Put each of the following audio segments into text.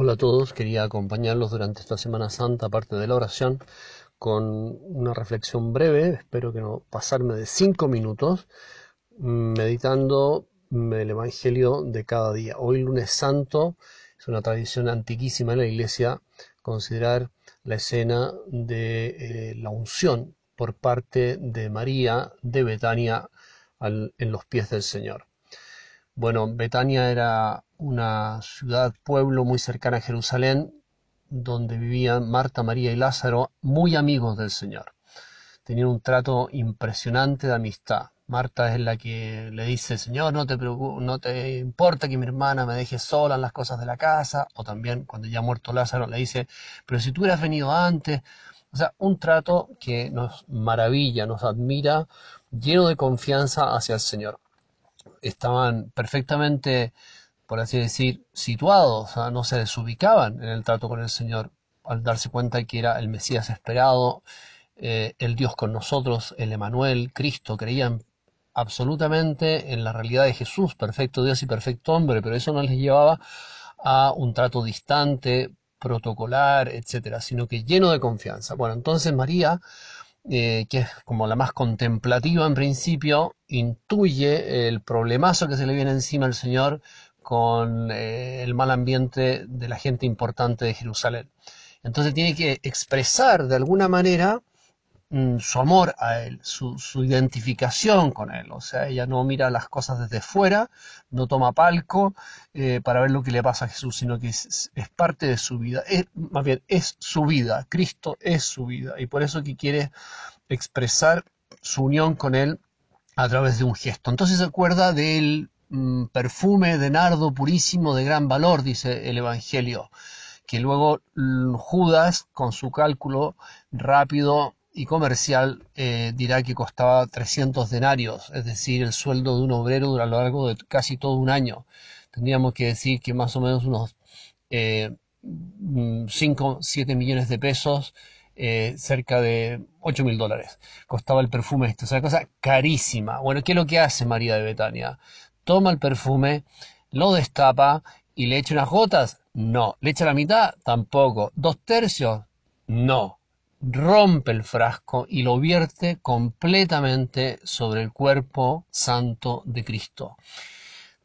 Hola a todos, quería acompañarlos durante esta Semana Santa, aparte de la oración, con una reflexión breve, espero que no pasarme de cinco minutos, meditando el Evangelio de cada día. Hoy lunes santo es una tradición antiquísima en la iglesia considerar la escena de eh, la unción por parte de María de Betania en los pies del Señor. Bueno, Betania era una ciudad, pueblo muy cercana a Jerusalén, donde vivían Marta, María y Lázaro, muy amigos del Señor. Tenían un trato impresionante de amistad. Marta es la que le dice, Señor, no te, no te importa que mi hermana me deje sola en las cosas de la casa. O también cuando ya ha muerto Lázaro le dice, pero si tú hubieras venido antes. O sea, un trato que nos maravilla, nos admira, lleno de confianza hacia el Señor estaban perfectamente, por así decir, situados, no se desubicaban en el trato con el Señor al darse cuenta que era el Mesías esperado, eh, el Dios con nosotros, el Emanuel, Cristo, creían absolutamente en la realidad de Jesús, perfecto Dios y perfecto hombre, pero eso no les llevaba a un trato distante, protocolar, etcétera, sino que lleno de confianza. Bueno, entonces María eh, que es como la más contemplativa en principio, intuye el problemazo que se le viene encima al Señor con eh, el mal ambiente de la gente importante de Jerusalén. Entonces tiene que expresar de alguna manera Su amor a él, su, identificación con él. O sea, ella no mira las cosas desde fuera, no toma palco eh, para ver lo que le pasa a Jesús, sino que es, parte de su vida. Es, más bien, es su vida. Cristo es su vida. Y por eso que quiere expresar su unión con él a través de un gesto. Entonces se acuerda del mm, perfume de nardo purísimo de gran valor, dice el Evangelio que luego mm, Judas, con su cálculo rápido, y comercial eh, dirá que costaba 300 denarios, es decir, el sueldo de un obrero a lo largo de casi todo un año. Tendríamos que decir que más o menos unos 5, eh, 7 millones de pesos, eh, cerca de 8 mil dólares. Costaba el perfume esto, o sea, cosa carísima. Bueno, ¿qué es lo que hace María de Betania? Toma el perfume, lo destapa y le echa unas gotas. No. ¿Le echa la mitad? Tampoco. ¿Dos tercios? No rompe el frasco y lo vierte completamente sobre el cuerpo santo de Cristo.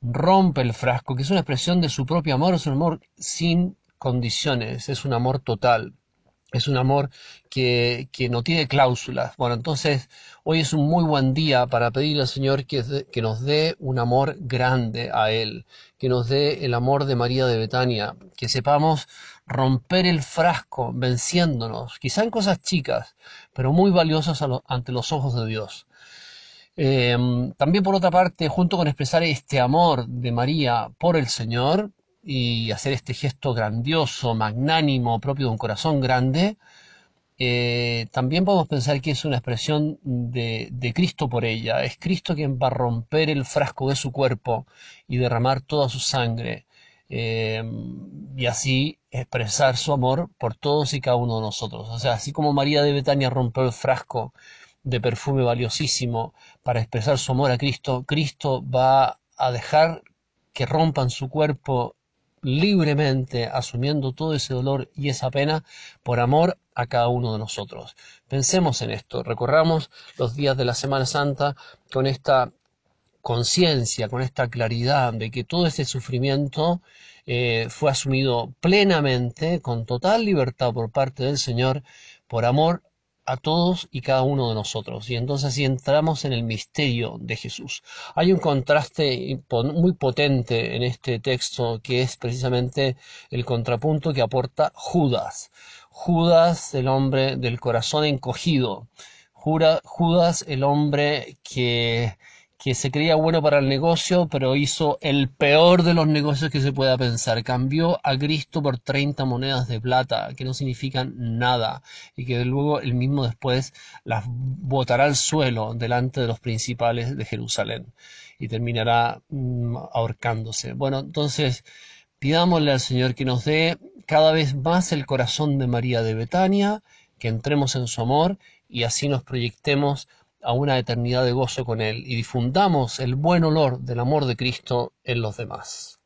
Rompe el frasco, que es una expresión de su propio amor, es un amor sin condiciones, es un amor total es un amor que, no tiene cláusulas. Bueno, entonces hoy es un muy buen día para pedirle al Señor que, que, nos dé un amor grande a Él, que nos dé el amor de María de Betania, que sepamos romper el frasco venciéndonos, quizá en cosas chicas, pero muy valiosas ante los ojos de Dios. Eh, también por otra parte, junto con expresar este amor de María por el Señor, y hacer este gesto grandioso, magnánimo, propio de un corazón grande, eh, también podemos pensar que es una expresión de, Cristo por ella. Es Cristo quien va a romper el frasco de su cuerpo y derramar toda su sangre eh, y así expresar su amor por todos y cada uno de nosotros. O sea, así como María de Betania rompió el frasco de perfume valiosísimo para expresar su amor a Cristo, Cristo va a dejar que rompan su cuerpo libremente asumiendo todo ese dolor y esa pena por amor a cada uno de nosotros. Pensemos en esto, recorramos los días de la Semana Santa con esta conciencia, con esta claridad de que todo ese sufrimiento eh, fue asumido plenamente, con total libertad por parte del Señor, por amor a todos y cada uno de nosotros. Y entonces así entramos en el misterio de Jesús. Hay un contraste muy potente en este texto que es precisamente el contrapunto que aporta Judas. Judas, el hombre del corazón encogido. Judas, el hombre que que se creía bueno para el negocio, pero hizo el peor de los negocios que se pueda pensar. Cambió a Cristo por 30 monedas de plata, que no significan nada, y que luego él mismo después las botará al suelo delante de los principales de Jerusalén y terminará mm, ahorcándose. Bueno, entonces pidámosle al Señor que nos dé cada vez más el corazón de María de Betania, que entremos en su amor y así nos proyectemos a una eternidad de gozo con Él y difundamos el buen olor del amor de Cristo en los demás.